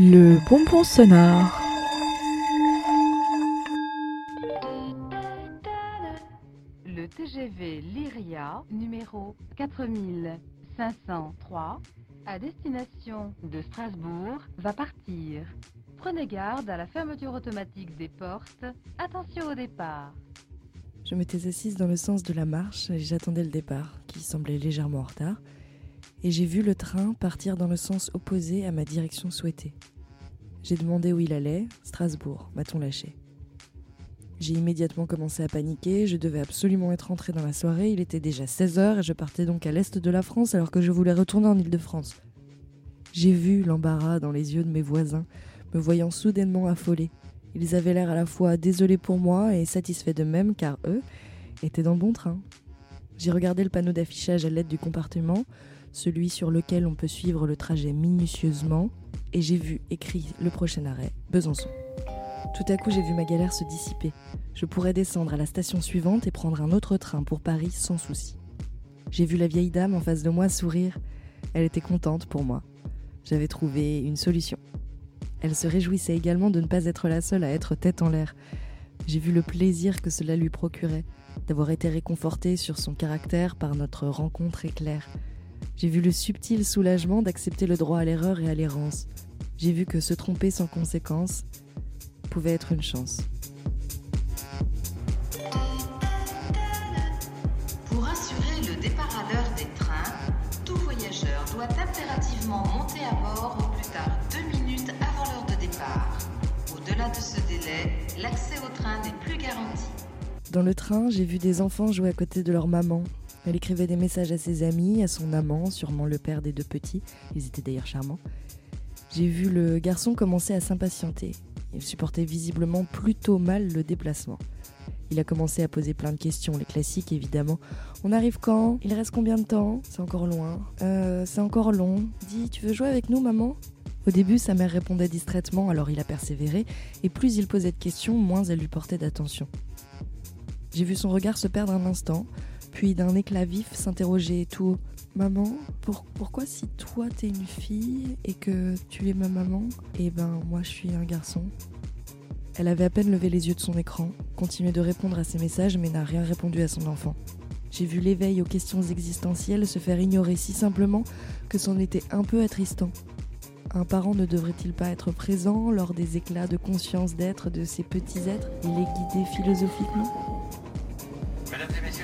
Le bonbon sonore. Le TGV Lyria numéro 4503 à destination de Strasbourg va partir. Prenez garde à la fermeture automatique des portes. Attention au départ. Je m'étais assise dans le sens de la marche et j'attendais le départ, qui semblait légèrement en retard, et j'ai vu le train partir dans le sens opposé à ma direction souhaitée. J'ai demandé où il allait, Strasbourg, m'a-t-on lâché. J'ai immédiatement commencé à paniquer, je devais absolument être rentrée dans la soirée, il était déjà 16h et je partais donc à l'est de la France alors que je voulais retourner en Île-de-France. J'ai vu l'embarras dans les yeux de mes voisins, me voyant soudainement affolée. Ils avaient l'air à la fois désolés pour moi et satisfaits d'eux-mêmes car eux étaient dans le bon train. J'ai regardé le panneau d'affichage à l'aide du compartiment, celui sur lequel on peut suivre le trajet minutieusement, et j'ai vu écrit le prochain arrêt, Besançon. Tout à coup, j'ai vu ma galère se dissiper. Je pourrais descendre à la station suivante et prendre un autre train pour Paris sans souci. J'ai vu la vieille dame en face de moi sourire. Elle était contente pour moi. J'avais trouvé une solution. Elle se réjouissait également de ne pas être la seule à être tête en l'air. J'ai vu le plaisir que cela lui procurait, d'avoir été réconfortée sur son caractère par notre rencontre éclair. J'ai vu le subtil soulagement d'accepter le droit à l'erreur et à l'errance. J'ai vu que se tromper sans conséquence pouvait être une chance. Pour assurer le départ à l'heure des trains, tout voyageur doit impérativement monter à bord au plus tard deux minutes avant l'heure de départ. Au-delà de ce délai, l'accès au train n'est plus garanti. Dans le train, j'ai vu des enfants jouer à côté de leur maman. Elle écrivait des messages à ses amis, à son amant, sûrement le père des deux petits. Ils étaient d'ailleurs charmants. J'ai vu le garçon commencer à s'impatienter. Il supportait visiblement plutôt mal le déplacement. Il a commencé à poser plein de questions, les classiques évidemment. On arrive quand? Il reste combien de temps? C'est encore loin. Euh, c'est encore long. Dis, tu veux jouer avec nous, maman? Au début, sa mère répondait distraitement, alors il a persévéré, et plus il posait de questions, moins elle lui portait d'attention. J'ai vu son regard se perdre un instant, puis d'un éclat vif s'interroger tout haut. Maman, pour- pourquoi si toi t'es une fille et que tu es ma maman, et ben moi je suis un garçon Elle avait à peine levé les yeux de son écran, continuait de répondre à ses messages mais n'a rien répondu à son enfant. J'ai vu l'éveil aux questions existentielles se faire ignorer si simplement que c'en était un peu attristant. Un parent ne devrait-il pas être présent lors des éclats de conscience d'être de ces petits êtres? Et les guider philosophiquement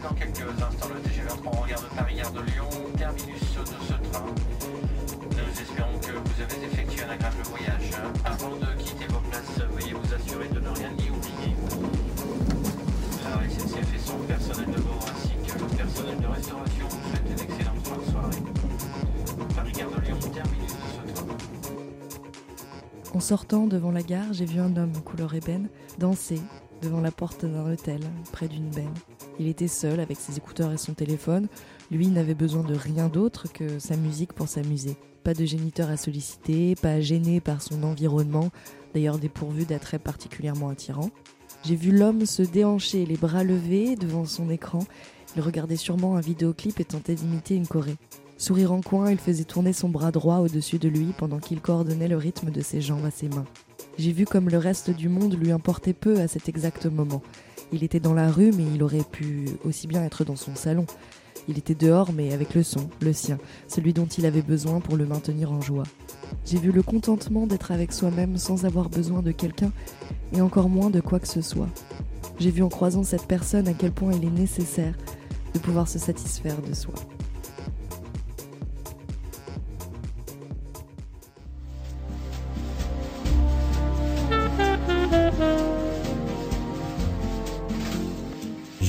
Dans quelques instants, le TGV en regard de Paris-Gare de Lyon, terminus de ce train. Nous espérons que vous avez effectué un agréable voyage. Avant de quitter vos places, veuillez vous assurer de ne rien y oublier. La SNCF et son personnel de bord ainsi que le personnel de restauration vous souhaitent une excellente de soirée. Paris-Gare de Lyon, terminus de ce train. En sortant devant la gare, j'ai vu un homme couleur ébène danser devant la porte d'un hôtel, près d'une benne. Il était seul avec ses écouteurs et son téléphone. Lui n'avait besoin de rien d'autre que sa musique pour s'amuser. Pas de géniteur à solliciter, pas gêné par son environnement, d'ailleurs dépourvu d'attraits particulièrement attirants. J'ai vu l'homme se déhancher, les bras levés devant son écran. Il regardait sûrement un vidéoclip et tentait d'imiter une choré. Sourire en coin, il faisait tourner son bras droit au-dessus de lui pendant qu'il coordonnait le rythme de ses jambes à ses mains. J'ai vu comme le reste du monde lui importait peu à cet exact moment. Il était dans la rue, mais il aurait pu aussi bien être dans son salon. Il était dehors, mais avec le son, le sien, celui dont il avait besoin pour le maintenir en joie. J'ai vu le contentement d'être avec soi-même sans avoir besoin de quelqu'un, et encore moins de quoi que ce soit. J'ai vu en croisant cette personne à quel point il est nécessaire de pouvoir se satisfaire de soi.